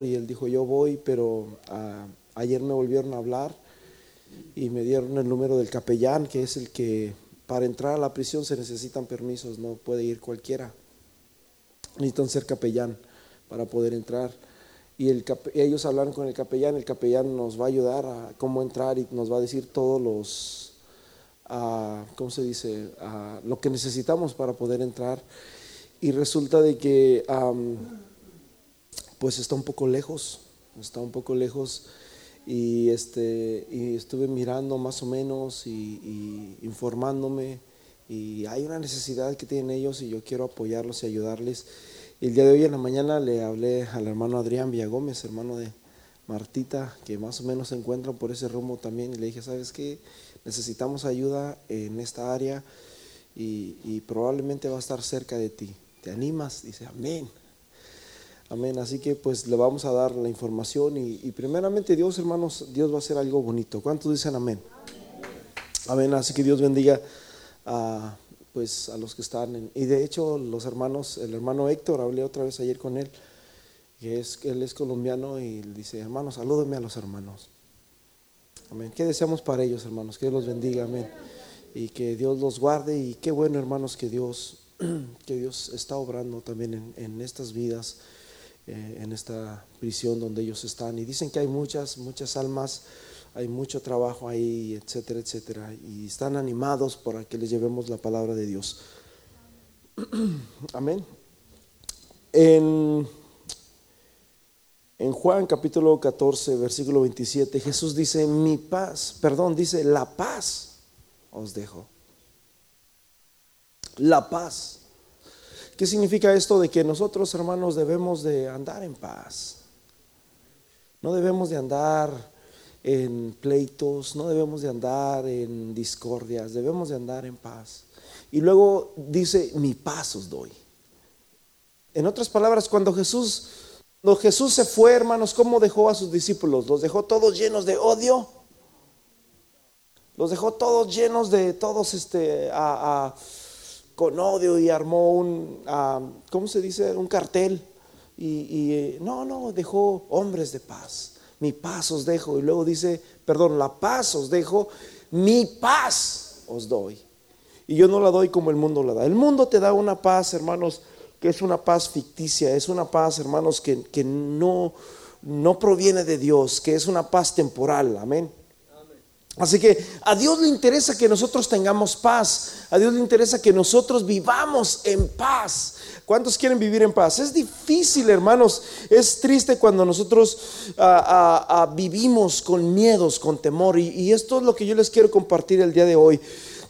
y él dijo, yo voy, pero ah, ayer me volvieron a hablar y me dieron el número del capellán, que es el que para entrar a la prisión se necesitan permisos, no puede ir cualquiera. Necesitan ser capellán para poder entrar. Y el, ellos hablaron con el capellán, el capellán nos va a ayudar a cómo entrar y nos va a decir todos los, uh, ¿cómo se dice?, uh, lo que necesitamos para poder entrar. Y resulta de que pues está un poco lejos, está un poco lejos y, este, y estuve mirando más o menos y, informándome y hay una necesidad que tienen ellos y yo quiero apoyarlos y ayudarles. el día de hoy en la mañana le hablé al hermano Adrián Villagómez, hermano de Martita, que más o menos se encuentran por ese rumbo también y le dije, ¿sabes qué? Necesitamos ayuda en esta área y, y probablemente va a estar cerca de ti. ¿Te animas? Dice, amén. Amén. Así que pues le vamos a dar la información y, primeramente Dios, hermanos, Dios va a hacer algo bonito. ¿Cuántos dicen amén? Amén. Así que Dios bendiga a, pues, a los que están. En, y de hecho los hermanos, el hermano Héctor, hablé otra vez ayer con él, que es, él es colombiano y dice, hermanos, salúdenme a los hermanos. Amén. ¿Qué deseamos para ellos, hermanos? Que Dios los bendiga. Amén. Y que Dios los guarde y qué bueno, hermanos, que Dios, que Dios está obrando también en, en estas vidas. Eh, en esta prisión donde ellos están. Y dicen que hay muchas, muchas almas, hay mucho trabajo ahí, etcétera, etcétera. Y están animados para que les llevemos la palabra de Dios. Amén. En, en Juan capítulo 14, versículo 27, Jesús dice, mi paz, perdón, dice, la paz os dejo. La paz. ¿Qué significa esto de que nosotros, hermanos, debemos de andar en paz? No debemos de andar en pleitos, no debemos de andar en discordias, debemos de andar en paz. Y luego dice, mi paz os doy. En otras palabras, cuando Jesús, cuando Jesús se fue, hermanos, ¿cómo dejó a sus discípulos? ¿Los dejó todos llenos de odio? ¿Los dejó todos llenos de todos este, a con odio y armó un, ¿cómo se dice? Un cartel. Y, eh, no, no, dejó hombres de paz. Mi paz os dejo. Y luego dice, perdón, la paz os dejo, mi paz os doy. Y yo no la doy como el mundo la da. El mundo te da una paz, hermanos, que es una paz ficticia, es una paz, hermanos, que, que no, no proviene de Dios, que es una paz temporal. Amén. Así que a Dios le interesa que nosotros tengamos paz. A Dios le interesa que nosotros vivamos en paz. ¿Cuántos quieren vivir en paz? Es difícil, hermanos. Es triste cuando nosotros ah, ah, ah, vivimos con miedos, con temor. Y, esto es lo que yo les quiero compartir el día de hoy.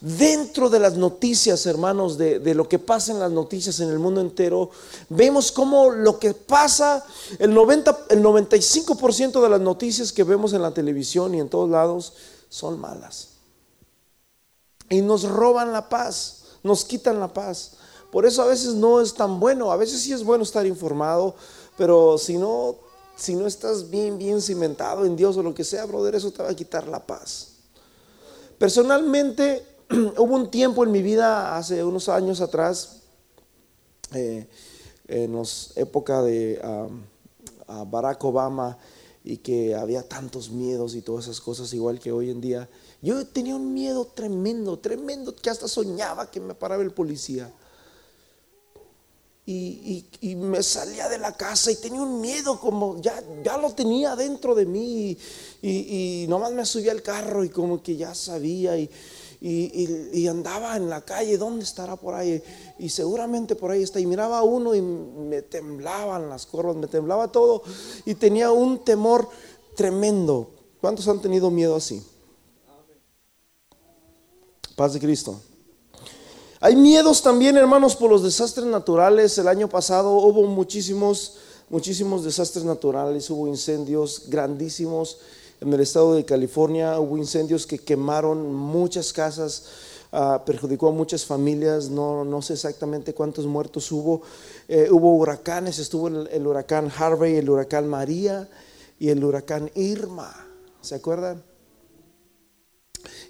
Dentro de las noticias, hermanos, de, lo que pasa en las noticias en el mundo entero, vemos cómo lo que pasa, el, 90, el 95% de las noticias que vemos en la televisión y en todos lados, son malas. Y nos roban la paz, nos quitan la paz. Por eso a veces no es tan bueno, a veces sí es bueno estar informado, pero si no, si no estás bien, bien cimentado en Dios o lo que sea, brother, eso te va a quitar la paz. Personalmente, hubo un tiempo en mi vida, hace unos años atrás, eh, en la época de Barack Obama, y que había tantos miedos y todas esas cosas igual que hoy en día. Yo tenía un miedo tremendo, tremendo, que hasta soñaba que me paraba el policía. Y, me salía de la casa y tenía un miedo como ya, ya lo tenía dentro de mí y, y nomás me subía al carro y como que ya sabía y, y, andaba en la calle, ¿dónde estará por ahí? Y seguramente por ahí está. Y miraba a uno y me temblaban las corvas, me temblaba todo y tenía un temor tremendo. ¿Cuántos han tenido miedo así? Paz de Cristo. Hay miedos también, hermanos, por los desastres naturales. El año pasado hubo muchísimos, muchísimos desastres naturales, hubo incendios grandísimos en el estado de California hubo incendios que quemaron muchas casas, ah, perjudicó a muchas familias, no, no, sé exactamente cuántos muertos hubo. Eh, hubo huracanes, estuvo el, huracán Harvey, el huracán María y el huracán Irma, ¿se acuerdan?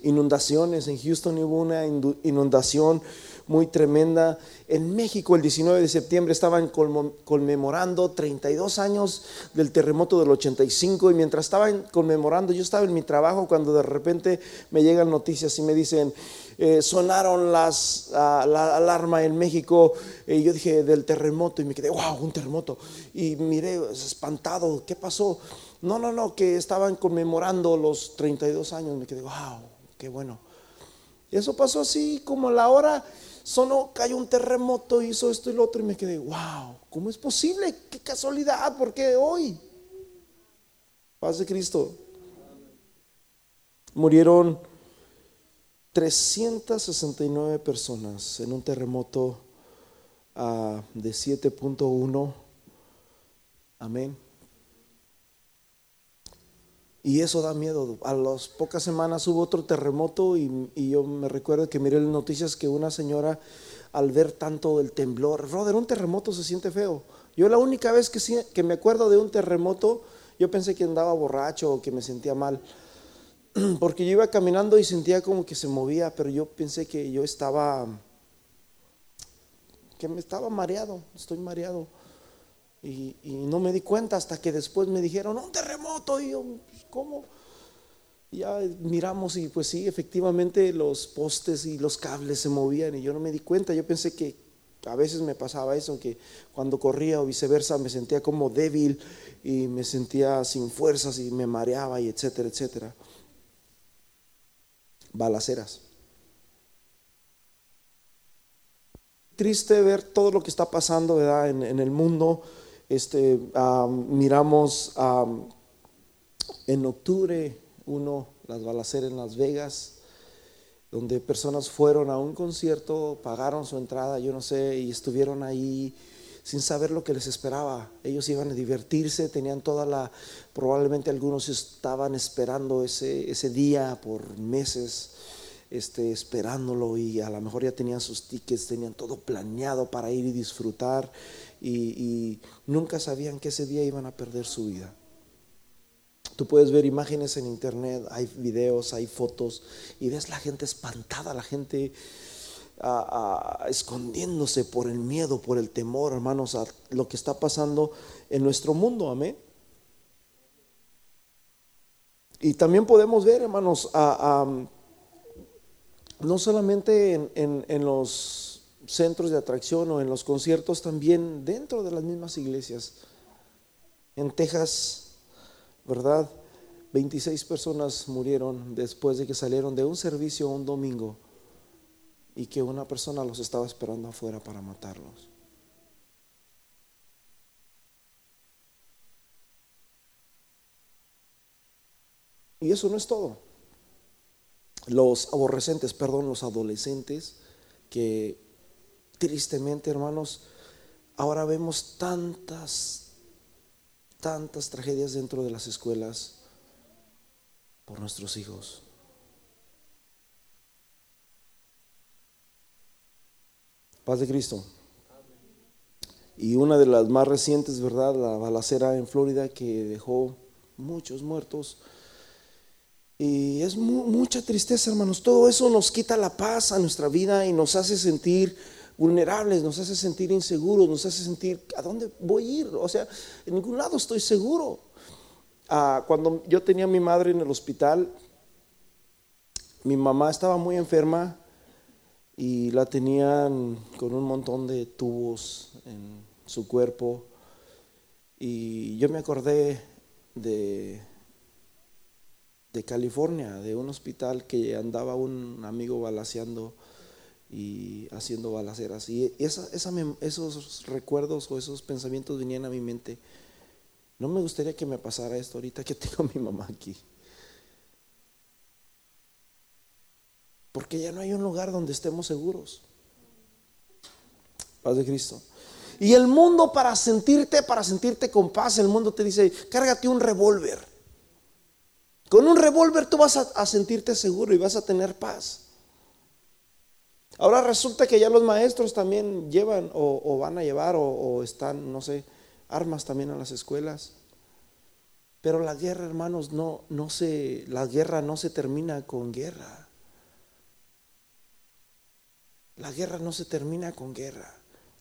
Inundaciones, en Houston hubo una inundación muy tremenda. En México el 19 de septiembre estaban conmemorando 32 años del terremoto del 85 y mientras estaban conmemorando, yo estaba en mi trabajo cuando de repente me llegan noticias y me dicen, eh, sonaron las, ah, la alarma en México y yo dije del terremoto y me quedé, wow, un terremoto. Y miré espantado, ¿qué pasó? No, no, no, que estaban conmemorando los 32 años. Me quedé, wow, qué bueno. Eso pasó así como la hora sonó, cayó un terremoto, hizo esto y lo otro y me quedé, wow, ¿cómo es posible? ¿Qué casualidad? ¿Por qué hoy? Paz de Cristo. Murieron 369 personas en un terremoto uh, de 7.1. Amén. Y eso da miedo. A las pocas semanas hubo otro terremoto y, yo me recuerdo que miré las noticias que una señora al ver tanto el temblor, Roder, un terremoto se siente feo. Yo la única vez que, que me acuerdo de un terremoto, yo pensé que andaba borracho o que me sentía mal. Porque yo iba caminando y sentía como que se movía, pero yo pensé que yo estaba, que me estaba mareado, estoy mareado. Y, no me di cuenta hasta que después me dijeron, un terremoto. Y yo, pues, ¿cómo? ya miramos y pues sí, efectivamente los postes y los cables se movían y yo no me di cuenta. Yo pensé que a veces me pasaba eso, que cuando corría o viceversa me sentía como débil y me sentía sin fuerzas y me mareaba y etcétera, etcétera. Balaceras. Triste ver todo lo que está pasando ¿verdad? en el mundo este, miramos en octubre uno, las balaceras en Las Vegas, donde personas fueron a un concierto, pagaron su entrada, yo no sé, y estuvieron ahí sin saber lo que les esperaba. Ellos iban a divertirse, tenían toda la, probablemente algunos estaban esperando ese, ese día por meses, este, esperándolo y a lo mejor ya tenían sus tickets, tenían todo planeado para ir y disfrutar y, nunca sabían que ese día iban a perder su vida. Tú puedes ver imágenes en internet, hay videos, hay fotos y ves la gente espantada, la gente ah, ah, escondiéndose por el miedo, por el temor, hermanos, a lo que está pasando en nuestro mundo, amén. Y también podemos ver, hermanos, no solamente en los centros de atracción o en los conciertos también dentro de las mismas iglesias. En Texas, ¿verdad? 26 personas murieron después de que salieron de un servicio un domingo y que una persona los estaba esperando afuera para matarlos. Y eso no es todo. Los aborrecentes, perdón, los adolescentes que tristemente, hermanos, ahora vemos tantas, tantas tragedias dentro de las escuelas por nuestros hijos. Paz de Cristo. Y una de las más recientes, ¿verdad? La balacera en Florida que dejó muchos muertos. Y es mucha tristeza, hermanos. Todo eso nos quita la paz a nuestra vida y nos hace sentir vulnerables, nos hace sentir inseguros, nos hace sentir, ¿a dónde voy a ir? O sea, en ningún lado estoy seguro. Ah, cuando yo tenía a mi madre en el hospital, mi mamá estaba muy enferma y la tenían con un montón de tubos en su cuerpo. Y yo me acordé de, de California, de un hospital que andaba un amigo balaseando y haciendo balaceras. Y esos recuerdos o esos pensamientos venían a mi mente. No me gustaría que me pasara esto ahorita que tengo a mi mamá aquí. Porque ya no hay un lugar donde estemos seguros. Paz de Cristo. Y el mundo para sentirte, para sentirte con paz, el mundo te dice, cárgate un revólver. Con un revólver tú vas a sentirte seguro y vas a tener paz. Ahora resulta que ya los maestros también llevan o, van a llevar o, están, no sé, armas también a las escuelas. Pero la guerra, hermanos, no, no se, la guerra no se termina con guerra. La guerra no se termina con guerra.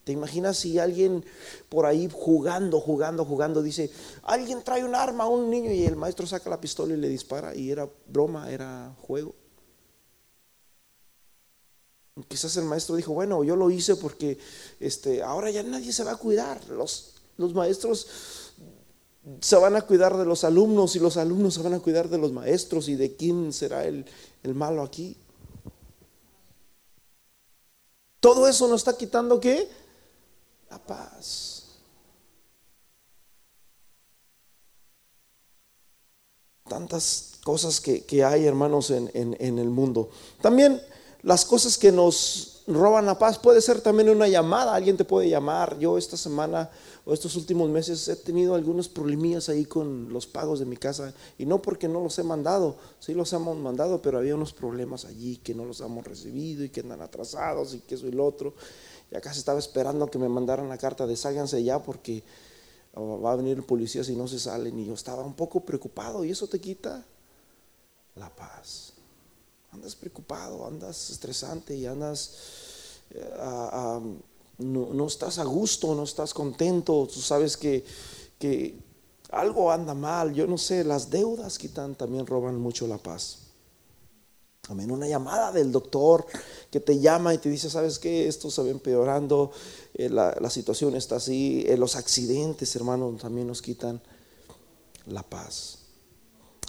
¿Te imaginas si alguien por ahí jugando, jugando, jugando dice, alguien trae un arma a un niño y el maestro saca la pistola y le dispara y era broma, era juego? Quizás el maestro dijo, bueno, yo lo hice porque este, ahora ya nadie se va a cuidar. Los, los maestros se van a cuidar de los alumnos y los alumnos se van a cuidar de los maestros y de quién será el, el malo aquí. Todo eso nos está quitando qué? La paz. Tantas cosas que, que hay, hermanos, en, en, en el mundo. También las cosas que nos roban la paz. Puede ser también una llamada, alguien te puede llamar. Yo esta semana o estos últimos meses he tenido algunos problemillas ahí con los pagos de mi casa y no porque no los he mandado, sí los hemos mandado, pero había unos problemas allí que no los hemos recibido y que andan atrasados y que eso y lo otro. Ya casi estaba esperando que me mandaran la carta de sálganse ya porque oh, va a venir el policía si no se salen. Y yo estaba un poco preocupado y eso te quita la paz. Andas preocupado, andas estresante y andas, eh, no, estás a gusto, no estás contento, tú sabes que, que algo anda mal, yo no sé, las deudas quitan, también roban mucho la paz. Amén, una llamada del doctor que te llama y te dice, ¿sabes qué? Esto se va empeorando, eh, la, la, situación está así, eh, los accidentes, hermano, también nos quitan la paz.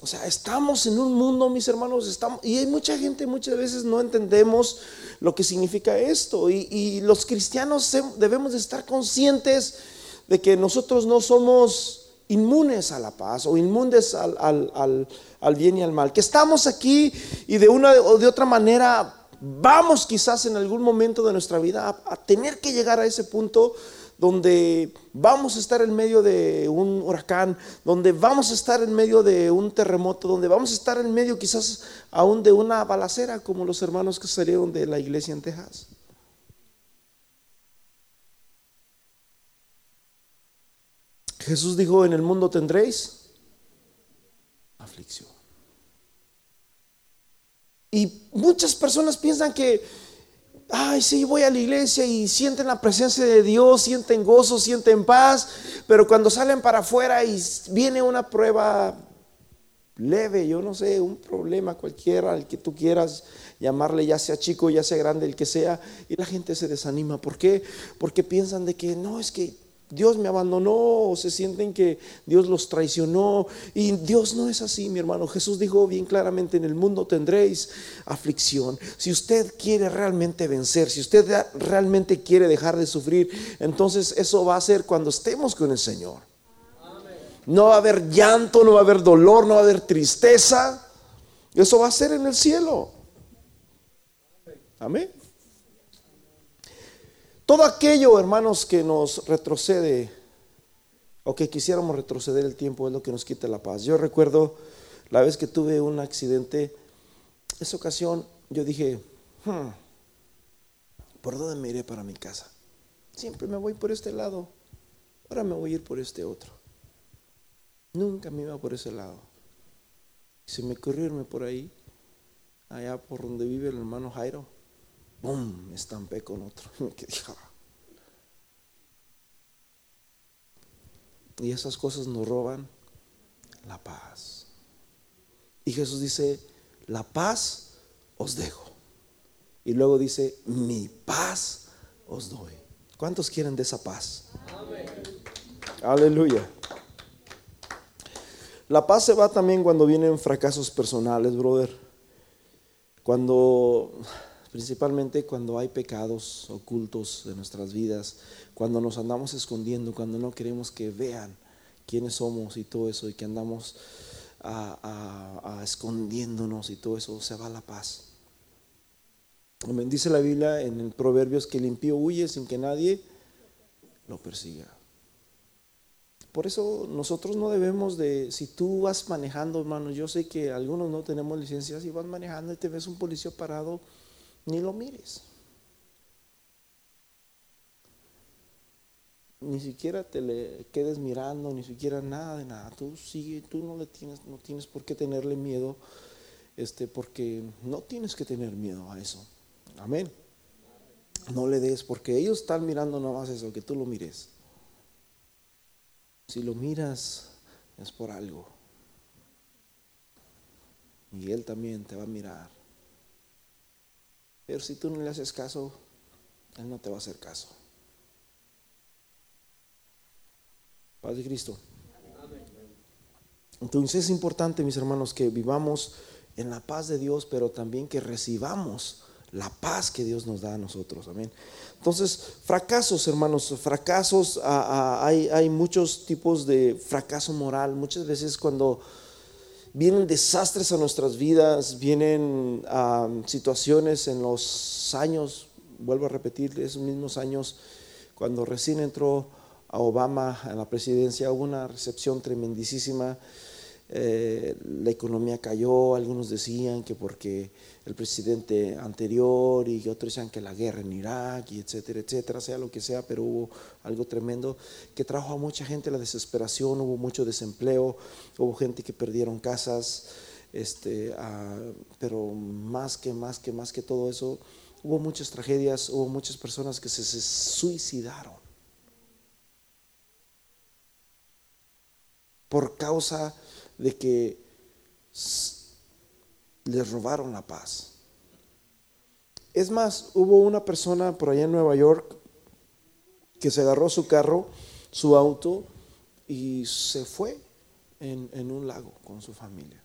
O sea, estamos en un mundo, mis hermanos, estamos, y hay mucha gente, muchas veces no entendemos lo que significa esto. Y, los cristianos debemos de estar conscientes de que nosotros no somos inmunes a la paz o inmunes al, bien y al mal. Que estamos aquí y de una o de otra manera vamos quizás en algún momento de nuestra vida a tener que llegar a ese punto donde vamos a estar en medio de un huracán, donde vamos a estar en medio de un terremoto, donde vamos a estar en medio quizás aún de una balacera, como los hermanos que salieron de la iglesia en Texas. Jesús dijo, en el mundo tendréis aflicción. Y muchas personas piensan que ay, sí, voy a la iglesia y sienten la presencia de Dios, sienten gozo, sienten paz, pero cuando salen para afuera y viene una prueba leve, yo no sé, un problema cualquiera, al que tú quieras llamarle, ya sea chico, ya sea grande, el que sea, y la gente se desanima. ¿Por qué? Porque piensan de que no, es que Dios me abandonó o se sienten que Dios los traicionó. Y Dios no es así, mi hermano. Jesús dijo bien claramente, en el mundo tendréis aflicción. Si usted quiere realmente vencer, si usted realmente quiere dejar de sufrir, entonces eso va a ser cuando estemos con el Señor. No va a haber llanto, no va a haber dolor, no va a haber tristeza. Eso va a ser en el cielo. Amén. Todo aquello, hermanos, que nos retrocede o que quisiéramos retroceder el tiempo es lo que nos quita la paz. Yo recuerdo la vez que tuve un accidente, esa ocasión yo dije, hmm, ¿por dónde me iré para mi casa? Siempre me voy por este lado, ahora me voy a ir por este otro. Nunca me iba por ese lado. Se me ocurrió irme por ahí, allá por donde vive el hermano Jairo ¡Bum! Estampé con otro. Ah". Y esas cosas nos roban la paz. Y Jesús dice, la paz os dejo. Y luego dice, mi paz os doy. ¿Cuántos quieren de esa paz? Aleluya. La paz se va también cuando vienen fracasos personales, brother. Cuando principalmente cuando hay pecados ocultos de nuestras vidas, cuando nos andamos escondiendo, cuando no queremos que vean quiénes somos y todo eso, y que andamos a, escondiéndonos y todo eso, se va la paz. Dice la Biblia en el Proverbios que el impío huye sin que nadie lo persiga. Por eso nosotros no debemos de, si tú vas manejando, hermano, yo sé que algunos no tenemos licencias y vas manejando y te ves un policía parado, ni lo mires. Ni siquiera te le quedes mirando, ni siquiera nada de nada. Tú sigue, tú no le tienes, no tienes por qué tenerle miedo, este, porque no tienes que tener miedo a eso. Amén. No le des, porque ellos están mirando nomás eso, que tú lo mires. Si lo miras es por algo. Y Él también te va a mirar. Pero si tú no le haces caso, Él no te va a hacer caso. Paz de Cristo. Entonces es importante, mis hermanos, que vivamos en la paz de Dios, pero también que recibamos la paz que Dios nos da a nosotros. Amén. Entonces, fracasos, hermanos, fracasos, hay, hay, muchos tipos de fracaso moral. Muchas veces cuando vienen desastres a nuestras vidas, vienen situaciones en los años, vuelvo a repetir, esos mismos años, cuando recién entró a Obama en la presidencia, hubo una recepción tremendísima eh, la economía cayó, algunos decían que porque el presidente anterior y otros decían que la guerra en Irak y etcétera, etcétera, sea lo que sea, pero hubo algo tremendo que trajo a mucha gente la desesperación, hubo mucho desempleo, hubo gente que perdieron casas, este, pero más que, más que, más que todo eso, hubo muchas tragedias, hubo muchas personas que se suicidaron. Por causa de que les robaron la paz. Es más, hubo una persona por allá en Nueva York que se agarró su carro, su auto, y se fue en, un lago con su familia.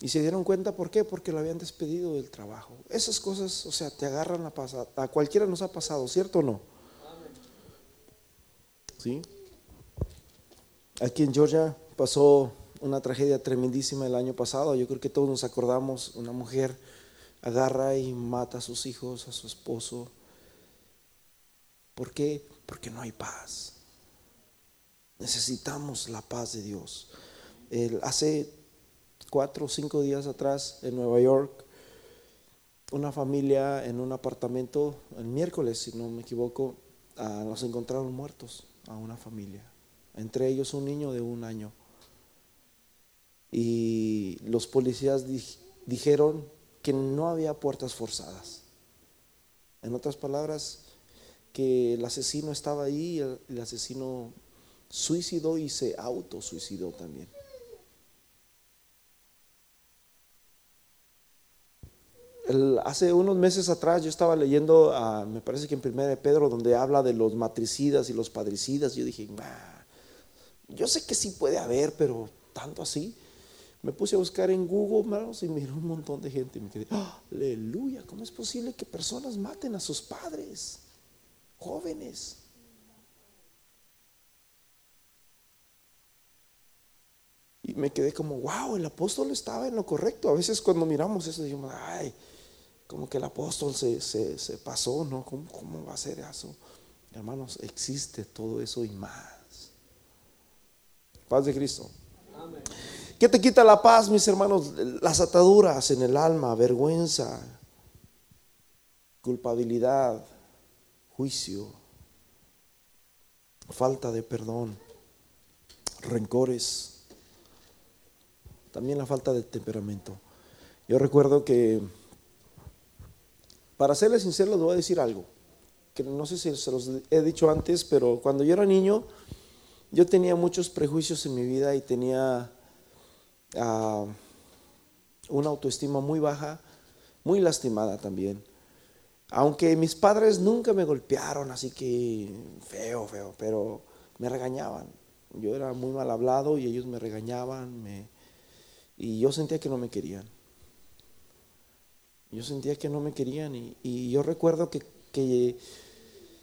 Y se dieron cuenta, ¿por qué? Porque lo habían despedido del trabajo. Esas cosas, o sea, te agarran la paz. A cualquiera nos ha pasado, ¿cierto o no? ¿Sí? Aquí en Georgia pasó una tragedia tremendísima el año pasado. Yo creo que todos nos acordamos, una mujer agarra y mata a sus hijos, a su esposo. ¿Por qué? Porque no hay paz. Necesitamos la paz de Dios. hace cuatro o cinco días atrás en Nueva York, una familia en un apartamento, el miércoles, si no me equivoco, ah, nos encontraron muertos a una familia entre ellos un niño de un año. Y los policías dijeron que no había puertas forzadas. En otras palabras, que el asesino estaba ahí, el, asesino suicidó y se autosuicidó también. hace unos meses atrás yo estaba leyendo, me parece que en Primera de Pedro, donde habla de los matricidas y los padricidas. Yo dije, yo sé que sí puede haber, pero tanto así. Me puse a buscar en Google, hermanos, y miré un montón de gente. Y me quedé, ¡Ah! aleluya, ¿cómo es posible que personas maten a sus padres, jóvenes? Y me quedé como, wow, el apóstol estaba en lo correcto. A veces cuando miramos eso, decimos, ay, como que el apóstol se, se, pasó, ¿no? ¿Cómo, ¿Cómo va a ser eso? Hermanos, existe todo eso y más. Paz de Cristo. ¿Qué te quita la paz, mis hermanos? Las ataduras en el alma, vergüenza, culpabilidad, juicio, falta de perdón, rencores, también la falta de temperamento. Yo recuerdo que, para serles sincero, les voy a decir algo, que no sé si se los he dicho antes, pero cuando yo era niño, yo tenía muchos prejuicios en mi vida y tenía ah, una autoestima muy baja, muy lastimada también. Aunque mis padres nunca me golpearon, así que feo, feo, pero me regañaban. Yo era muy mal hablado y ellos me regañaban y yo sentía que no me querían. Yo sentía que no me querían y, yo recuerdo que, que,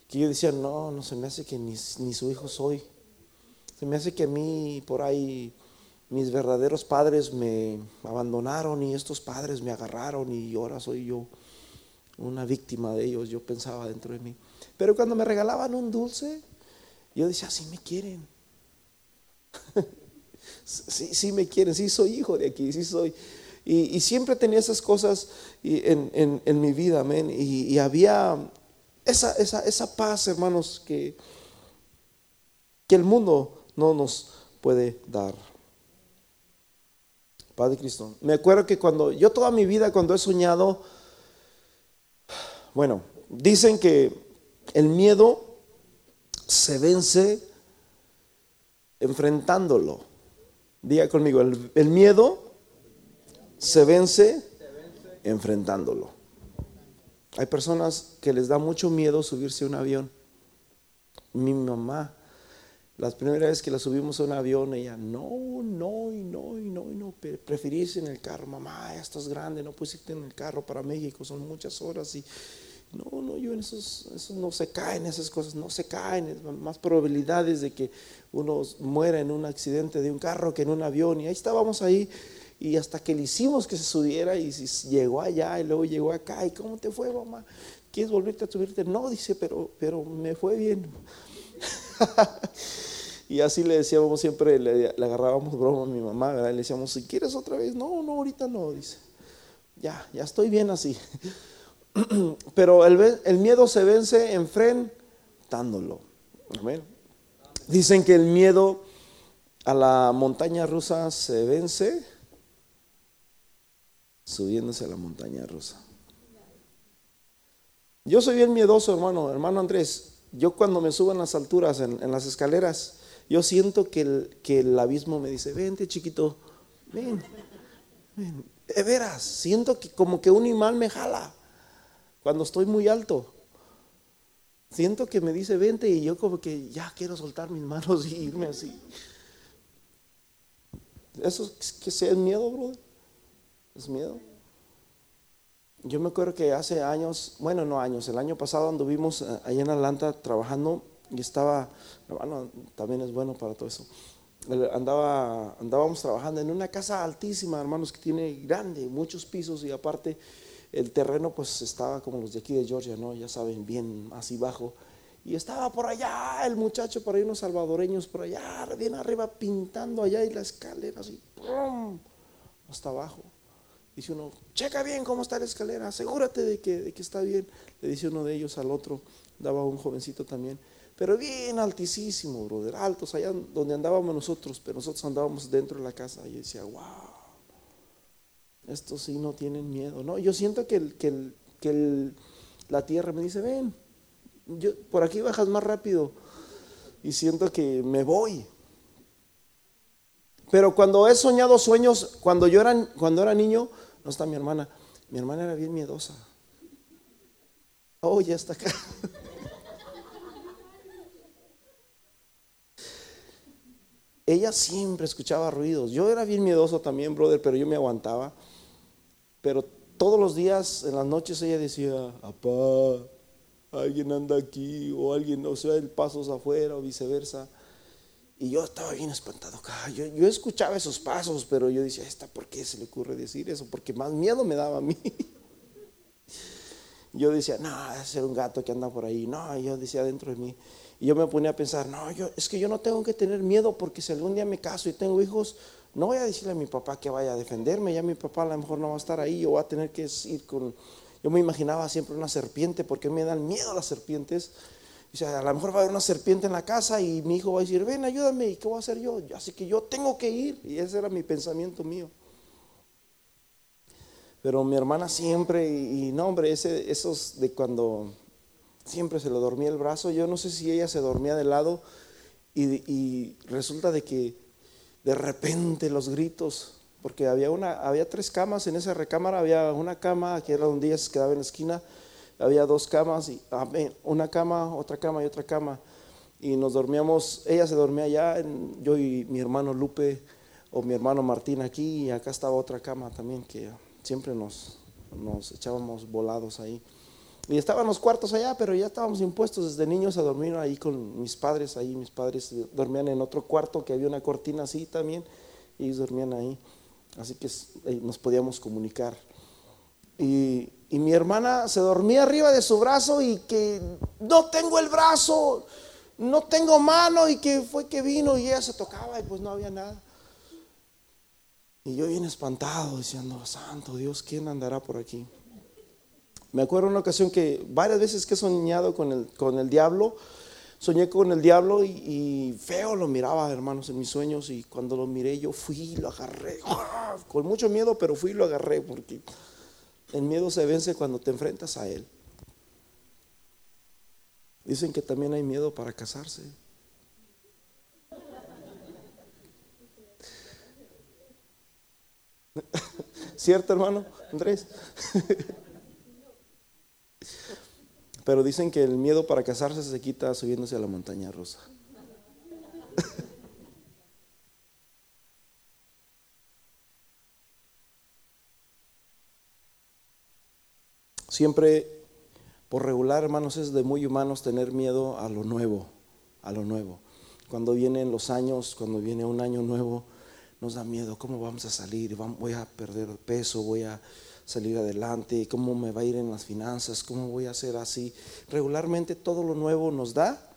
yo decía, no, no se me hace que ni, ni su hijo soy. Se me hace que a mí por ahí mis verdaderos padres me abandonaron y estos padres me agarraron y ahora soy yo una víctima de ellos, yo pensaba dentro de mí. Pero cuando me regalaban un dulce, yo decía, sí me quieren. sí, sí me quieren, sí soy hijo de aquí, sí soy. Y, siempre tenía esas cosas en, mi vida, amén. Y, había esa, esa, esa paz, hermanos, que, que el mundo no nos puede dar. Padre Cristo. Me acuerdo que cuando yo toda mi vida, cuando he soñado, Bueno, dicen que el miedo se vence enfrentándolo. Diga conmigo, el, el miedo se vence enfrentándolo. Hay personas que les da mucho miedo subirse a un avión. Mi mamá, las primeras veces que la subimos a un avión, ella, no, no, y no, y no, y no, preferís en el carro, mamá, ya estás grande, no puedes irte en el carro para México, son muchas horas y no, no, yo en esos, esos no se caen, esas cosas no se caen, más probabilidades de que uno muera en un accidente de un carro que en un avión, y ahí estábamos ahí y hasta que le hicimos que se subiera y llegó allá y luego llegó acá. ¿Y cómo te fue, mamá? ¿Quieres volverte a subirte? No, dice, pero, pero me fue bien. y así le decíamos siempre, le, agarrábamos broma a mi mamá, ¿verdad? le decíamos, si quieres otra vez, no, no, ahorita no, dice. Ya, ya estoy bien así. pero el, el miedo se vence enfrentándolo. Amén. Dicen que el miedo a la montaña rusa se vence subiéndose a la montaña rusa. Yo soy bien miedoso, hermano, hermano Andrés. Yo cuando me subo en las alturas, en, las escaleras, yo siento que el, que el, abismo me dice, vente chiquito, ven, ven. De veras, siento que como que un imán me jala cuando estoy muy alto. Siento que me dice, vente, y yo como que ya quiero soltar mis manos y irme así. ¿Eso que sea miedo, brother? ¿Es miedo? Yo me acuerdo que hace años, bueno, no años, el año pasado anduvimos eh, allá en Atlanta trabajando y estaba, hermano, también es bueno para todo eso. Andaba, andábamos trabajando en una casa altísima, hermanos, que tiene grande, muchos pisos y aparte el terreno pues estaba como los de aquí de Georgia, ¿no? Ya saben, bien así bajo. Y estaba por allá el muchacho, por ahí unos salvadoreños, por allá, bien arriba, pintando allá y la escalera así, ¡pum! hasta abajo. Dice uno, checa bien cómo está la escalera, asegúrate de que, de que está bien. Le dice uno de ellos al otro, daba un jovencito también, pero bien altísimo, brother, altos, allá donde andábamos nosotros, pero nosotros andábamos dentro de la casa. Y decía, wow, estos sí no tienen miedo. No, yo siento que, el, que, el, que la tierra me dice, ven, yo, por aquí bajas más rápido. Y siento que me voy. Pero cuando he soñado sueños, cuando yo era, cuando era niño, no está mi hermana. Mi hermana era bien miedosa. Oh, ya está acá. Ella siempre escuchaba ruidos. Yo era bien miedoso también, brother, pero yo me aguantaba. Pero todos los días, en las noches, ella decía, papá, alguien anda aquí, o alguien, o sea, el pasos afuera, o viceversa. Y yo estaba bien espantado. Yo, yo escuchaba esos pasos, pero yo decía, ¿esta por qué se le ocurre decir eso? Porque más miedo me daba a mí. Yo decía, no, es un gato que anda por ahí. No, yo decía dentro de mí. Y yo me ponía a pensar, no, yo, es que yo no tengo que tener miedo porque si algún día me caso y tengo hijos, no voy a decirle a mi papá que vaya a defenderme. Ya mi papá a lo mejor no va a estar ahí. Yo voy a tener que ir con... Yo me imaginaba siempre una serpiente porque me dan miedo las serpientes. Dice, a lo mejor va a haber una serpiente en la casa y mi hijo va a decir, ven, ayúdame, ¿y qué voy a hacer yo? Así que yo tengo que ir. Y ese era mi pensamiento mío. Pero mi hermana siempre, y, no, hombre, esos de cuando siempre se le dormía el brazo, yo no sé si ella se dormía de lado y, resulta de que de repente los gritos, porque había, una, había tres camas en esa recámara, había una cama que era un día se quedaba en la esquina había dos camas, y, ah, una cama, otra cama y otra cama. Y nos dormíamos, ella se dormía allá, yo y mi hermano Lupe o mi hermano Martín aquí, y acá estaba otra cama también que siempre nos, nos echábamos volados ahí. Y estaban los cuartos allá, pero ya estábamos impuestos desde niños a dormir ahí con mis padres, ahí mis padres dormían en otro cuarto que había una cortina así también, y ellos dormían ahí. Así que nos podíamos comunicar. Y, mi hermana se dormía arriba de su brazo y que no tengo el brazo, no tengo mano y que fue que vino y ella se tocaba y pues no había nada. Y yo bien espantado diciendo, santo Dios, ¿quién andará por aquí? Me acuerdo una ocasión que varias veces que he soñado con el, con el diablo, soñé con el diablo y, feo lo miraba, hermanos, en mis sueños y cuando lo miré yo fui y lo agarré, con mucho miedo, pero fui y lo agarré porque el miedo se vence cuando te enfrentas a Él. Dicen que también hay miedo para casarse. ¿Cierto, hermano Andrés? Pero dicen que el miedo para casarse se quita subiéndose a la montaña rusa. Siempre, por regular, hermanos, es de muy humanos tener miedo a lo nuevo, a lo nuevo. Cuando vienen los años, cuando viene un año nuevo, nos da miedo, ¿cómo vamos a salir? Voy a perder peso, voy a salir adelante, cómo me va a ir en las finanzas, cómo voy a hacer así. Regularmente todo lo nuevo nos da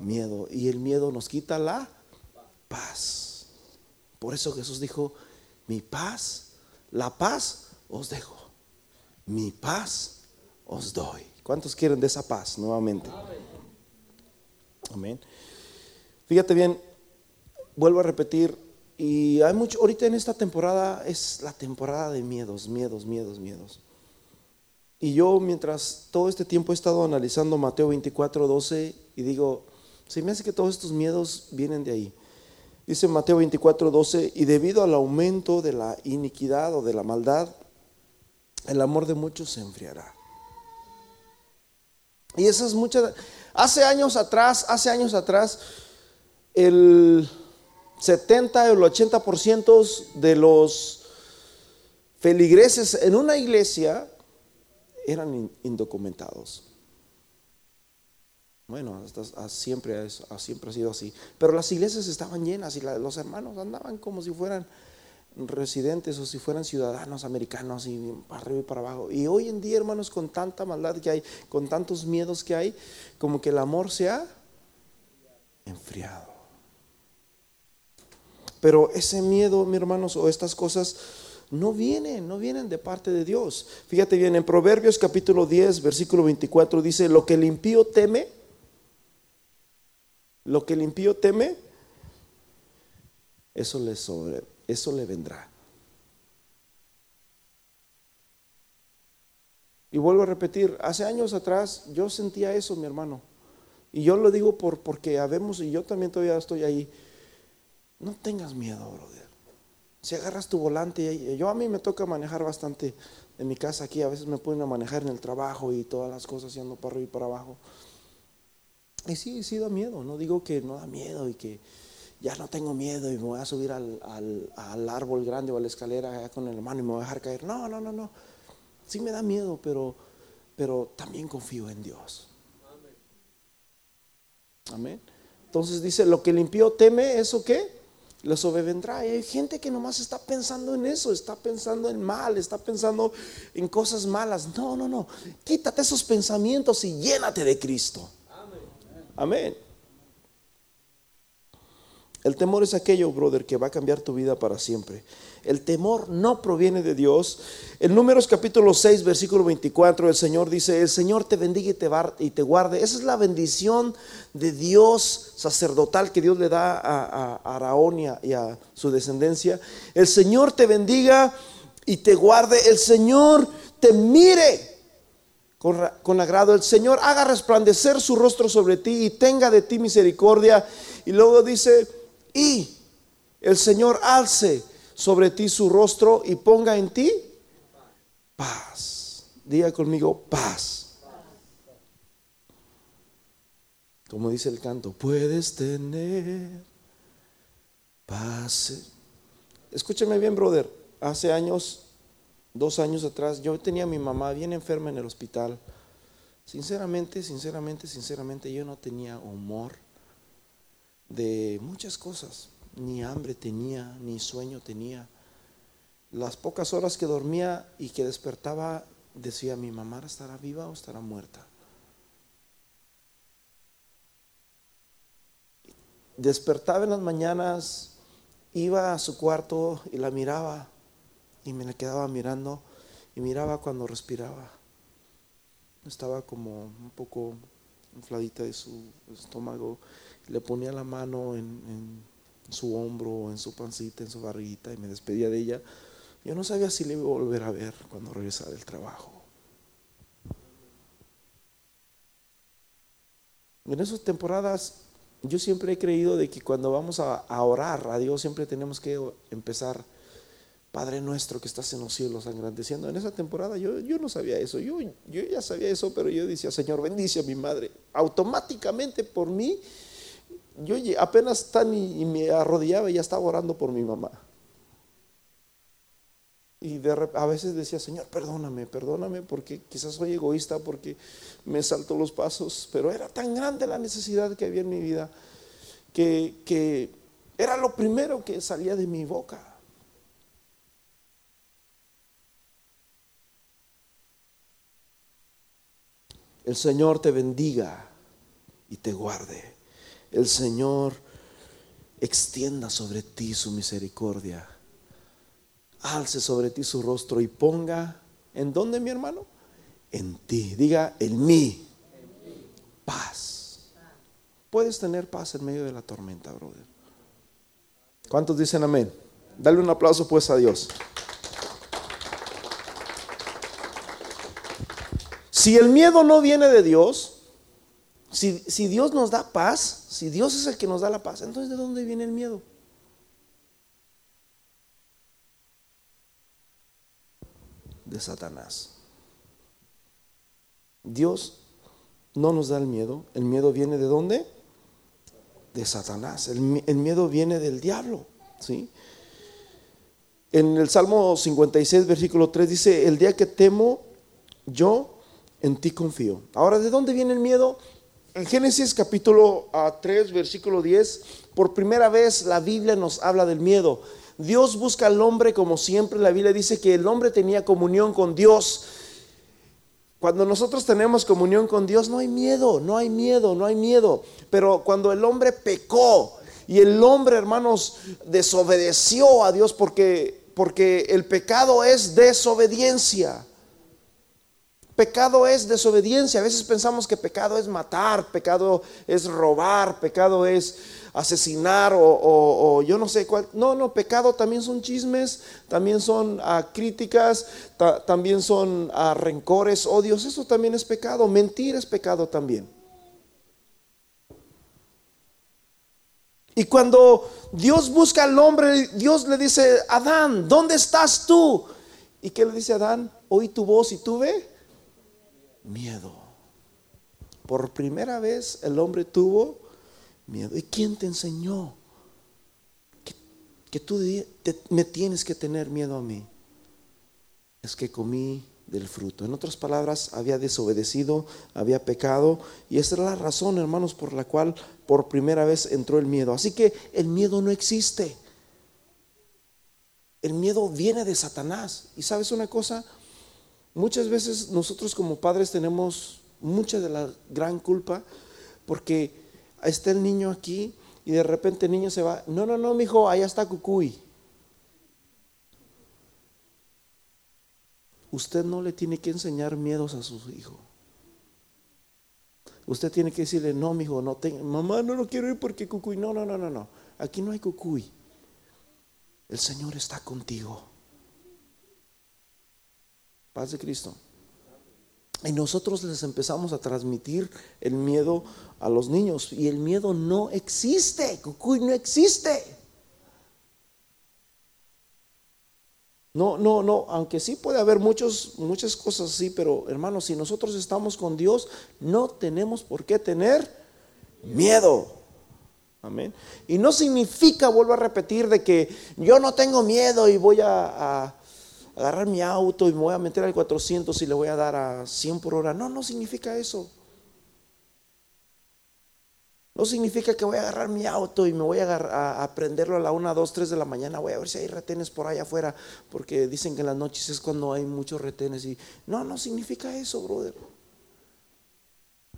miedo y el miedo nos quita la paz. Por eso Jesús dijo, mi paz, la paz os dejo mi paz os doy. ¿Cuántos quieren de esa paz nuevamente? Amén. Fíjate bien, vuelvo a repetir, y hay mucho, ahorita en esta temporada es la temporada de miedos, miedos, miedos, miedos. Y yo mientras todo este tiempo he estado analizando Mateo 24, 12 y digo, se me hace que todos estos miedos vienen de ahí. Dice Mateo 24, 12, y debido al aumento de la iniquidad o de la maldad, el amor de muchos se enfriará. Y esas muchas, hace años atrás, hace años atrás, el 70 o el 80% de los feligreses en una iglesia eran indocumentados. Bueno, hasta, siempre, siempre ha sido así. Pero las iglesias estaban llenas y los hermanos andaban como si fueran residentes o si fueran ciudadanos americanos y para arriba y para abajo. Y hoy en día, hermanos, con tanta maldad que hay, con tantos miedos que hay, como que el amor se ha enfriado. Pero ese miedo, mi hermanos, o estas cosas no vienen, no vienen de parte de Dios. Fíjate bien, en Proverbios capítulo 10, versículo 24 dice, lo que el impío teme, lo que el impío teme, eso le sobre eso le vendrá. Y vuelvo a repetir, hace años atrás yo sentía eso, mi hermano. Y yo lo digo por, porque habemos, y yo también todavía estoy ahí. No tengas miedo, brother. Si agarras tu volante, yo a mí me toca manejar bastante en mi casa aquí, a veces me ponen a manejar en el trabajo y todas las cosas yendo para arriba y para abajo. Y sí, sí da miedo, no digo que no da miedo y que ya no tengo miedo y me voy a subir al, árbol grande o a la escalera con el hermano y me voy a dejar caer. No, no, no, no. Sí me da miedo, pero, pero también confío en Dios. Amén. Entonces dice, lo que el impío teme, ¿eso qué? Lo sobrevendrá. Y hay gente que nomás está pensando en eso, está pensando en mal, está pensando en cosas malas. No, no, no. Quítate esos pensamientos y llénate de Cristo. Amén. El temor es aquello, brother, que va a cambiar tu vida para siempre. El temor no proviene de Dios. En Números capítulo 6, versículo 24, el Señor dice, el Señor te bendiga y te, guarde. Esa es la bendición de Dios sacerdotal que Dios le da a, a Araón y a, su descendencia. El Señor te bendiga y te guarde. El Señor te mire con, con, agrado. El Señor haga resplandecer su rostro sobre ti y tenga de ti misericordia. Y luego dice, y el Señor alce sobre ti su rostro y ponga en ti paz. Diga conmigo paz. Como dice el canto, puedes tener paz. Escúchame bien, brother. Hace años, dos años atrás, yo tenía a mi mamá bien enferma en el hospital. Sinceramente, sinceramente, sinceramente, yo no tenía humor de muchas cosas. Ni hambre tenía, ni sueño tenía. Las pocas horas que dormía y que despertaba, decía, mi mamá estará viva o estará muerta. Despertaba en las mañanas, iba a su cuarto y la miraba y me la quedaba mirando y miraba cuando respiraba. Estaba como un poco infladita de su estómago le ponía la mano en, su hombro, en su pancita, en su barriguita y me despedía de ella. Yo no sabía si le iba a volver a ver cuando regresara del trabajo. En esas temporadas yo siempre he creído de que cuando vamos a, orar a Dios siempre tenemos que empezar, Padre nuestro que estás en los cielos, engrandeciendo. En esa temporada yo, yo no sabía eso, yo, yo ya sabía eso, pero yo decía, Señor, bendice a mi madre. Automáticamente por mí, yo apenas tan y, me arrodillaba y ya estaba orando por mi mamá. Y a veces decía, Señor, perdóname, perdóname, porque quizás soy egoísta, porque me salto los pasos, pero era tan grande la necesidad que había en mi vida que, que era lo primero que salía de mi boca. El Señor te bendiga y te guarde. El Señor extienda sobre ti su misericordia alce sobre ti su rostro y ponga, ¿en dónde mi hermano? En ti, diga, en mí, paz. Puedes tener paz en medio de la tormenta, brother. ¿Cuántos dicen amén? Dale un aplauso pues a Dios. Si el miedo no viene de Dios, si, si, Dios nos da paz, si Dios es el que nos da la paz, entonces ¿de dónde viene el miedo? de Satanás. Dios no nos da el miedo. El miedo viene de dónde? De Satanás. El, miedo viene del diablo. ¿sí? En el Salmo 56, versículo 3 dice, el día que temo, yo en ti confío. Ahora, ¿de dónde viene el miedo? En Génesis capítulo 3, ah, versículo 10, por primera vez la Biblia nos habla del miedo. Dios busca al hombre como siempre. La Biblia dice que el hombre tenía comunión con Dios. Cuando nosotros tenemos comunión con Dios no hay miedo, no hay miedo, no hay miedo. Pero cuando el hombre pecó y el hombre, hermanos, desobedeció a Dios porque, porque el pecado es desobediencia. Pecado es desobediencia. A veces pensamos que pecado es matar, pecado es robar, pecado es asesinar o, yo no sé cuál. No, no, pecado también son chismes, también son ah, críticas, también son ah, rencores, odios. Eso también es pecado. Mentir es pecado también. Y cuando Dios busca al hombre, Dios le dice, Adán, ¿dónde estás tú? ¿Y qué le dice Adán? Oí tu voz y tuve miedo. Por primera vez el hombre tuvo miedo. ¿Y quién te enseñó que, tú me tienes que tener miedo a mí? Es que comí del fruto. En otras palabras, había desobedecido, había pecado, y esa es la razón, hermanos, por la cual por primera vez entró el miedo. Así que el miedo no existe. El miedo viene de Satanás. Y sabes una cosa, muchas veces nosotros como padres tenemos mucha de la gran culpa porque está el niño aquí y de repente el niño se va. No, no, no, mi hijo, allá está Cucuy. Usted no le tiene que enseñar miedos a su hijo. Usted tiene que decirle, no, mi hijo, no tengo, mamá, no lo quiero ir porque Cucuy. No, no, no, no, no. Aquí no hay Cucuy. El Señor está contigo. Paz de Cristo. Y nosotros les empezamos a transmitir el miedo a los niños. Y el miedo no existe. Cucuy no existe. No, no, no, aunque sí puede haber muchos, muchas cosas así, pero hermanos, si nosotros estamos con Dios, no tenemos por qué tener miedo. Amén. Y no significa, vuelvo a repetir, de que yo no tengo miedo y voy a agarrar mi auto y me voy a meter al 400 y le voy a dar a 100 por hora. No, no significa eso. No significa que voy a agarrar mi auto y me voy a, a, prenderlo a la 1, 2, 3 de la mañana. Voy a ver si hay retenes por allá afuera, porque dicen que en las noches es cuando hay muchos retenes. Y no, no significa eso, brother.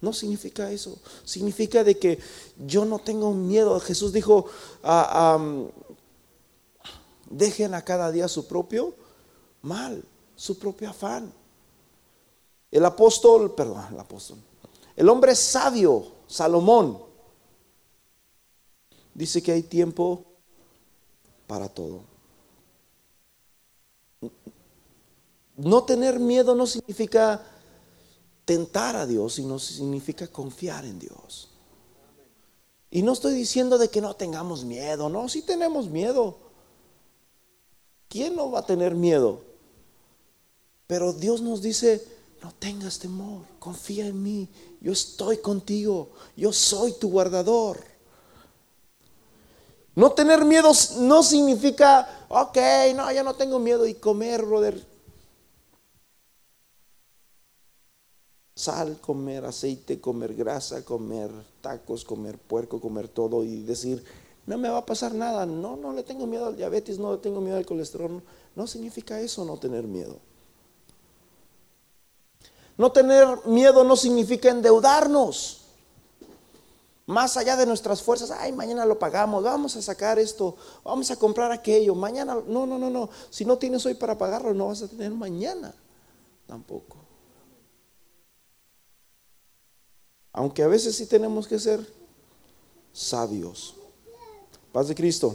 No significa eso. Significa de que yo no tengo miedo. Jesús dijo, ah, dejen a cada día su propio mal, su propio afán. El apóstol, perdón, el apóstol, el hombre sabio, Salomón, dice que hay tiempo para todo. No tener miedo no significa tentar a Dios, sino significa confiar en Dios. Y no estoy diciendo de que no tengamos miedo, no, sí tenemos miedo. ¿Quién no va a tener miedo? Pero Dios nos dice, no tengas temor, confía en mí, yo estoy contigo, yo soy tu guardador. No tener miedo no significa, ok, no, ya no tengo miedo y comer, brother. Sal, comer aceite, comer grasa, comer tacos, comer puerco, comer todo y decir, no me va a pasar nada. No, no le tengo miedo al diabetes, no le tengo miedo al colesterol. No significa eso no tener miedo. No tener miedo no significa endeudarnos. Más allá de nuestras fuerzas, ay, mañana lo pagamos, vamos a sacar esto, vamos a comprar aquello, mañana, no, no, no, no. Si no tienes hoy para pagarlo, no vas a tener mañana tampoco. Aunque a veces sí tenemos que ser sabios. Paz de Cristo.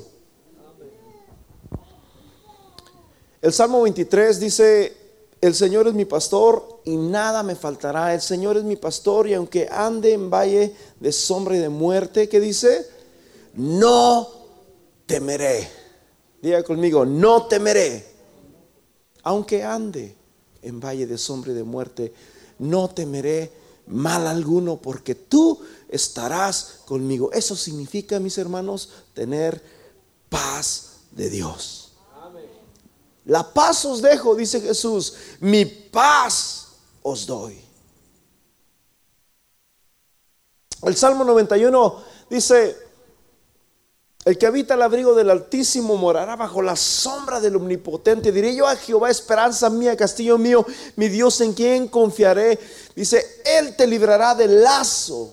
El Salmo 23 dice, el Señor es mi pastor y nada me faltará. El Señor es mi pastor y aunque ande en valle de sombra y de muerte, ¿qué dice? No temeré. Diga conmigo, no temeré. Aunque ande en valle de sombra y de muerte, no temeré mal alguno porque tú estarás conmigo. Eso significa, mis hermanos, tener paz de Dios. La paz os dejo, dice Jesús, mi paz os doy. El Salmo 91 dice, el que habita el abrigo del Altísimo morará bajo la sombra del Omnipotente. Diré yo a Jehová, esperanza mía, castillo mío, mi Dios en quien confiaré. Dice, Él te librará del lazo.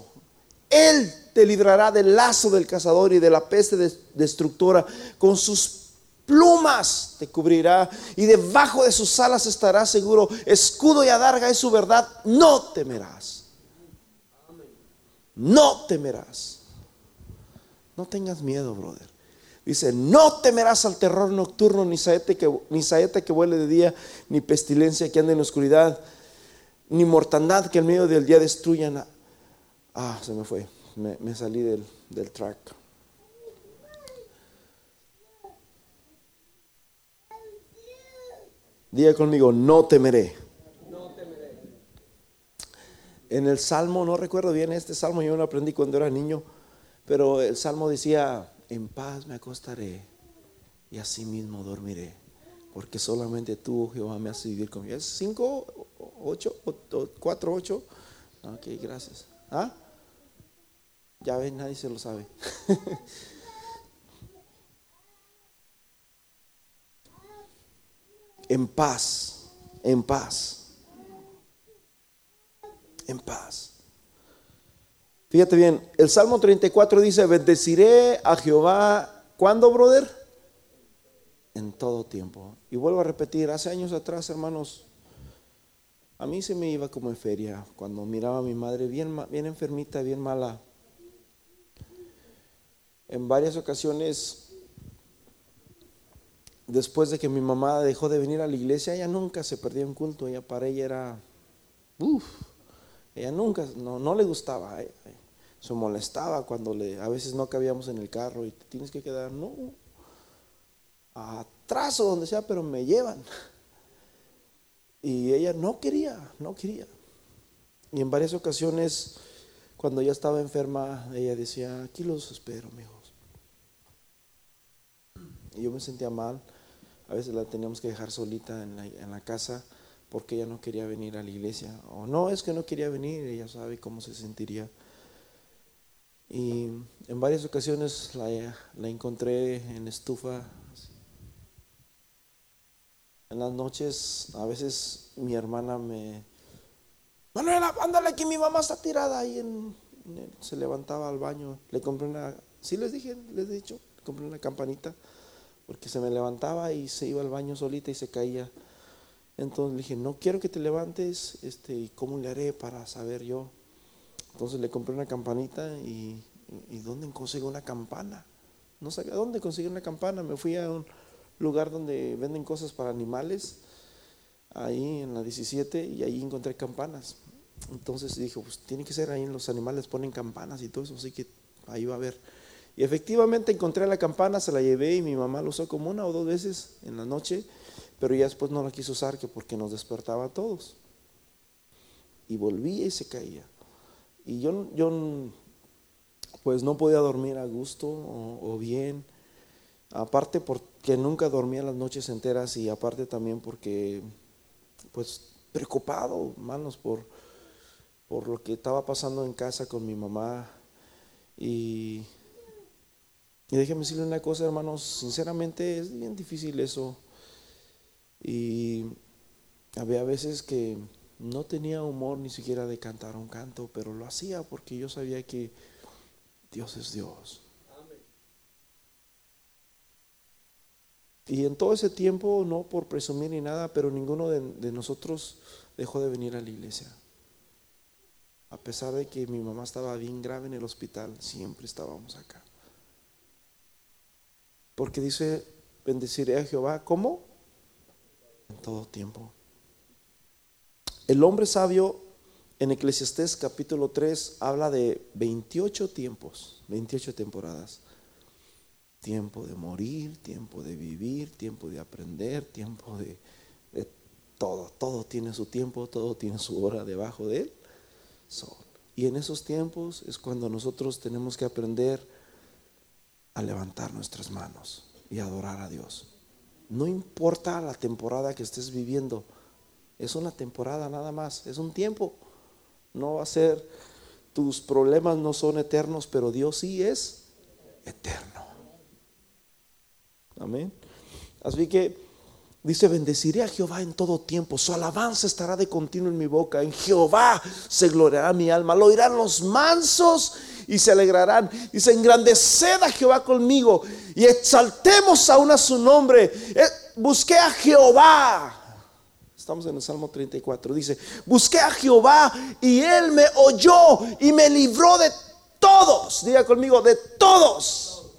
Él te librará del lazo del cazador y de la peste destructora. Con sus plumas te cubrirá y debajo de sus alas estarás seguro. Escudo y adarga es su verdad. No temerás. No temerás. No tengas miedo, brother. Dice, no temerás al terror nocturno, ni saeta que, ni saeta que vuele de día, ni pestilencia que ande en la oscuridad, ni mortandad que en medio del día destruyan. Ah, se me fue. Me, salí del, del track. Diga conmigo, no temeré. No temeré. En el Salmo, no recuerdo bien este Salmo, yo lo aprendí cuando era niño, pero el Salmo decía, en paz me acostaré y así mismo dormiré, porque solamente tú, Jehová, me haces vivir conmigo. ¿Es 5, 8, 4, 8? Ok, gracias. ¿Ah? Ya ven, nadie se lo sabe. en paz, en paz, en paz. Fíjate bien, el Salmo 34 dice, bendeciré a Jehová, ¿cuándo, brother? En todo tiempo. Y vuelvo a repetir, hace años atrás, hermanos, a mí se me iba como en feria cuando miraba a mi madre bien, bien enfermita, bien mala. En varias ocasiones después de que mi mamá dejó de venir a la iglesia, ella nunca se perdía un culto, ella para ella era, uff, ella nunca, no, le gustaba, eh, eh, se molestaba cuando le, a veces no cabíamos en el carro y te tienes que quedar, no, atrás o donde sea, pero me llevan. Y ella no quería, no quería. Y en varias ocasiones, cuando ella estaba enferma, ella decía, aquí los espero, hijos. Y yo me sentía mal. A veces la teníamos que dejar solita en la, casa porque ella no quería venir a la iglesia. O no es que no quería venir, ella sabe cómo se sentiría. Y en varias ocasiones la, encontré en estufa. En las noches, a veces mi hermana me... Manuela, ándale aquí, mi mamá está tirada ahí en, se levantaba al baño. Le compré una, sí les dije, les he dicho, compré una campanita porque se me levantaba y se iba al baño solita y se caía. Entonces le dije, no quiero que te levantes, este, ¿y cómo le haré para saber yo? Entonces le compré una campanita y, y ¿dónde consigo una campana? No sabía dónde conseguir una campana. Me fui a un lugar donde venden cosas para animales, ahí en la 17, y ahí encontré campanas. Entonces dije, pues tiene que ser ahí en los animales ponen campanas y todo eso, así que ahí va a ver. Y efectivamente encontré la campana, se la llevé y mi mamá la usó como una o dos veces en la noche, pero ya después no la quiso usar que porque nos despertaba a todos. Y volvía y se caía. Y yo, yo pues no podía dormir a gusto o, bien. Aparte porque nunca dormía las noches enteras y aparte también porque pues preocupado, manos, por, por lo que estaba pasando en casa con mi mamá. Y, y déjeme decirle una cosa, hermanos, sinceramente es bien difícil eso. Y había veces que no tenía humor ni siquiera de cantar un canto, pero lo hacía porque yo sabía que Dios es Dios. Y en todo ese tiempo, no por presumir ni nada, pero ninguno de, nosotros dejó de venir a la iglesia. A pesar de que mi mamá estaba bien grave en el hospital, siempre estábamos acá. Porque dice, bendeciré a Jehová, ¿cómo? En todo tiempo. El hombre sabio en Eclesiastés capítulo 3 habla de 28 tiempos, 28 temporadas. Tiempo de morir, tiempo de vivir, tiempo de aprender, tiempo de, todo. Todo tiene su tiempo, todo tiene su hora debajo de él. Y en esos tiempos es cuando nosotros tenemos que aprender a levantar nuestras manos y adorar a Dios. No importa la temporada que estés viviendo, es una temporada nada más, es un tiempo. No va a ser, tus problemas no son eternos, pero Dios sí es eterno. Amén. Así que dice, bendeciré a Jehová en todo tiempo, su alabanza estará de continuo en mi boca, en Jehová se gloriará mi alma, lo oirán los mansos y se alegrarán. Dice, engrandeced a Jehová conmigo y exaltemos aún a su nombre. Eh, busqué a Jehová Estamos en el Salmo 34. Dice, busqué a Jehová y él me oyó y me libró de todos. Diga conmigo, de todos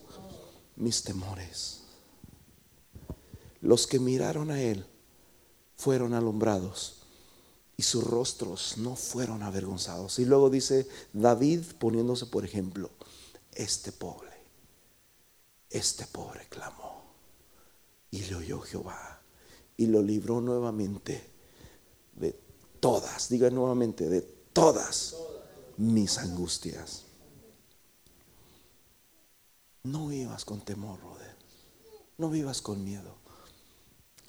mis temores. Los que miraron a él fueron alumbrados y sus rostros no fueron avergonzados. Y luego dice David poniéndose por ejemplo, este pobre, este pobre clamó y le oyó Jehová y lo libró nuevamente de todas, diga nuevamente, de todas mis angustias. No vivas con temor, Roder. No vivas con miedo.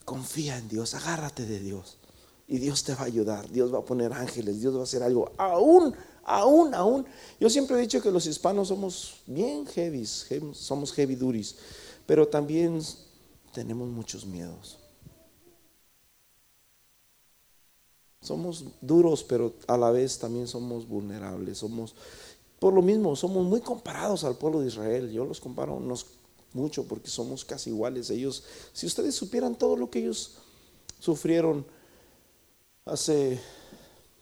Confía en Dios, agárrate de Dios. Y Dios te va a ayudar. Dios va a poner ángeles. Dios va a hacer algo. Aún, aún, aún. Yo siempre he dicho que los hispanos somos bien heavy, somos heavy duris. Pero también tenemos muchos miedos. Somos duros, pero a la vez también somos vulnerables. Somos, por lo mismo, somos muy comparados al pueblo de Israel. Yo los comparo mucho porque somos casi iguales. Ellos, si ustedes supieran todo lo que ellos sufrieron hace,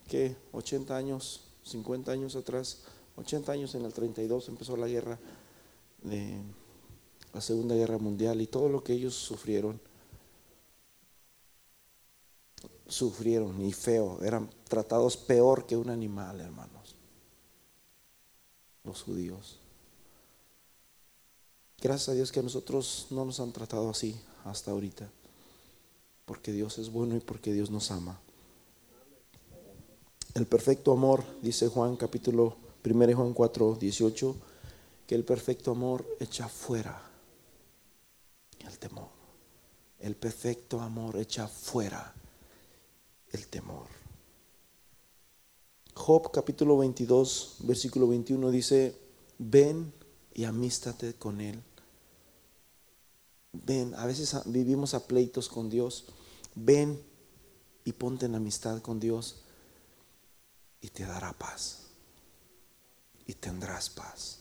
¿qué? 80 años, 50 años atrás, 80 años en el 32 empezó la guerra de la Segunda Guerra Mundial y todo lo que ellos sufrieron sufrieron y feo, eran tratados peor que un animal, hermanos. Los judíos. Gracias a Dios que a nosotros no nos han tratado así hasta ahorita, porque Dios es bueno y porque Dios nos ama. El perfecto amor, dice Juan capítulo 1 Juan 4, 18, que el perfecto amor echa fuera el temor. El perfecto amor echa fuera el temor. Job capítulo 22, versículo 21 dice, ven y amístate con Él. Ven, a veces vivimos a pleitos con Dios. Ven y ponte en amistad con Dios y te dará paz. Y tendrás paz.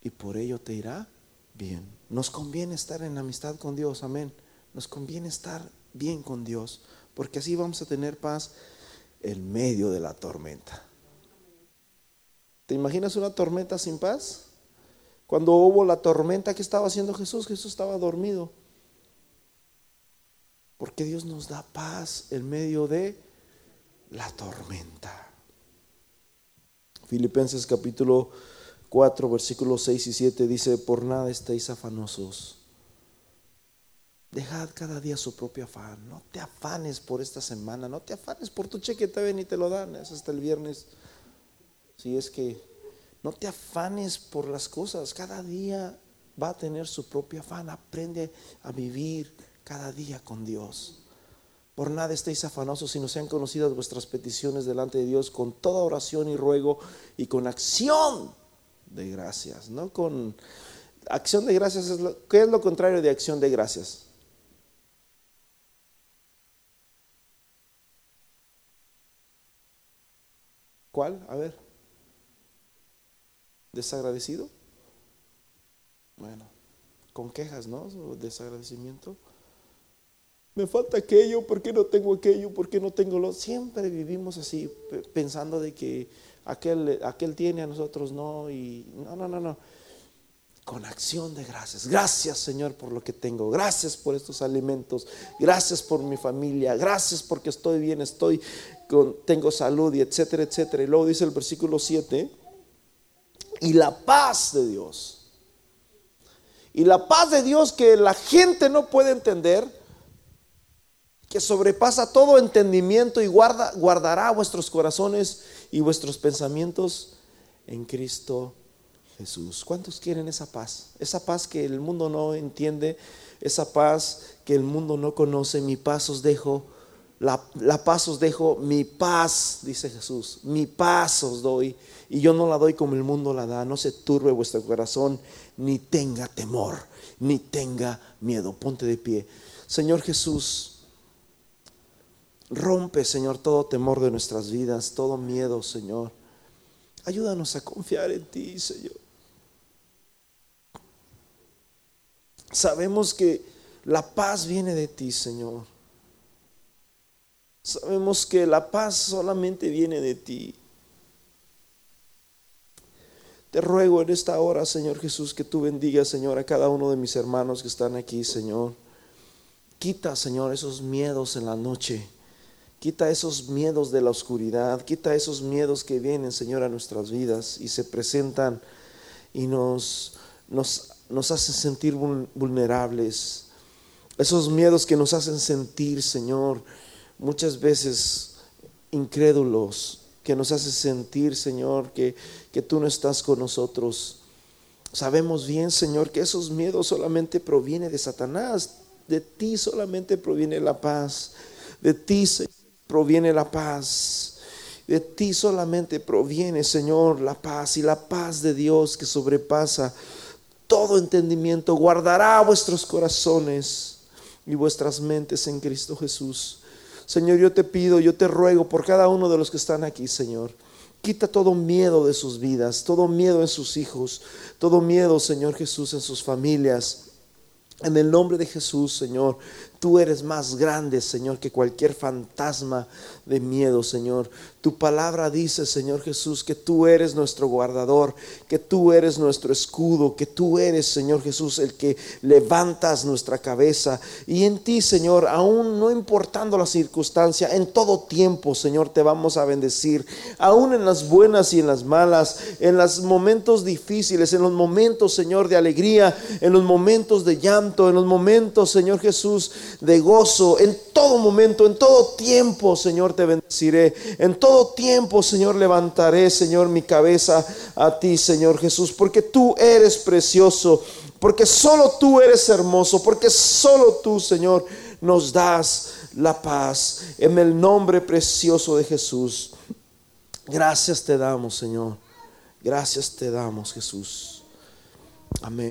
Y por ello te irá bien. Nos conviene estar en amistad con Dios, amén. Nos conviene estar bien con Dios, porque así vamos a tener paz en medio de la tormenta. ¿Te imaginas una tormenta sin paz? Cuando hubo la tormenta, ¿qué estaba haciendo Jesús? Jesús estaba dormido. Porque Dios nos da paz en medio de la tormenta. Filipenses capítulo 4, versículos 6 y 7 dice, por nada estéis afanosos. Dejad cada día su propio afán. No te afanes por esta semana. No te afanes por tu cheque. Te ven y te lo dan. Es hasta el viernes. Si es que no te afanes por las cosas. Cada día va a tener su propio afán. Aprende a vivir cada día con Dios. Por nada estéis afanosos, sino sean conocidas vuestras peticiones delante de Dios con toda oración y ruego y con acción de gracias, no con acción de gracias es lo, ¿qué es lo contrario de acción de gracias? ¿Cuál? A ver. ¿Desagradecido? Bueno, con quejas, ¿no? Desagradecimiento. Me falta aquello, ¿por qué no tengo aquello? ¿Por qué no tengo lo? Siempre vivimos así, pensando de que aquel, aquel tiene, a nosotros no, y no, no, no, no. Con acción de gracias. Gracias Señor por lo que tengo. Gracias por estos alimentos. Gracias por mi familia. Gracias porque estoy bien, estoy con, tengo salud y etcétera, etcétera. Y luego dice el versículo 7, y la paz de Dios. Y la paz de Dios que la gente no puede entender, que sobrepasa todo entendimiento y guarda, guardará vuestros corazones y vuestros pensamientos en Cristo Jesús. ¿Cuántos quieren esa paz? Esa paz que el mundo no entiende, esa paz que el mundo no conoce. Mi paz os dejo, la, la paz os dejo, mi paz, dice Jesús, mi paz os doy. Y yo no la doy como el mundo la da. No se turbe vuestro corazón, ni tenga temor, ni tenga miedo. Ponte de pie. Señor Jesús, Rompe, Señor, todo temor de nuestras vidas, todo miedo, Señor. Ayúdanos a confiar en ti, Señor. Sabemos que la paz viene de ti, Señor. Sabemos que la paz solamente viene de ti. Te ruego en esta hora, Señor Jesús, que tú bendigas, Señor, a cada uno de mis hermanos que están aquí, Señor. Quita, Señor, esos miedos en la noche. Quita esos miedos de la oscuridad, quita esos miedos que vienen, Señor, a nuestras vidas y se presentan y nos, nos, nos hacen sentir vulnerables. Esos miedos que nos hacen sentir, Señor, muchas veces incrédulos, que nos hacen sentir, Señor, que, que tú no estás con nosotros. Sabemos bien, Señor, que esos miedos solamente provienen de Satanás. De ti solamente proviene la paz. De ti, Señor proviene la paz. De ti solamente proviene, Señor, la paz y la paz de Dios que sobrepasa todo entendimiento, guardará vuestros corazones y vuestras mentes en Cristo Jesús. Señor, yo te pido, yo te ruego por cada uno de los que están aquí, Señor. Quita todo miedo de sus vidas, todo miedo en sus hijos, todo miedo, Señor Jesús, en sus familias. En el nombre de Jesús, Señor, Tú eres más grande, Señor, que cualquier fantasma de miedo, Señor. Tu palabra dice, Señor Jesús, que tú eres nuestro guardador, que tú eres nuestro escudo, que tú eres, Señor Jesús, el que levantas nuestra cabeza. Y en ti, Señor, aún no importando la circunstancia, en todo tiempo, Señor, te vamos a bendecir. Aún en las buenas y en las malas, en los momentos difíciles, en los momentos, Señor, de alegría, en los momentos de llanto, en los momentos, Señor Jesús, de gozo. En todo momento, en todo tiempo, Señor, te bendeciré. En todo tiempo, Señor, levantaré, Señor, mi cabeza a ti, Señor Jesús, porque tú eres precioso, porque solo tú eres hermoso, porque solo tú, Señor, nos das la paz. En el nombre precioso de Jesús. Gracias te damos, Señor. Gracias te damos, Jesús. Amén.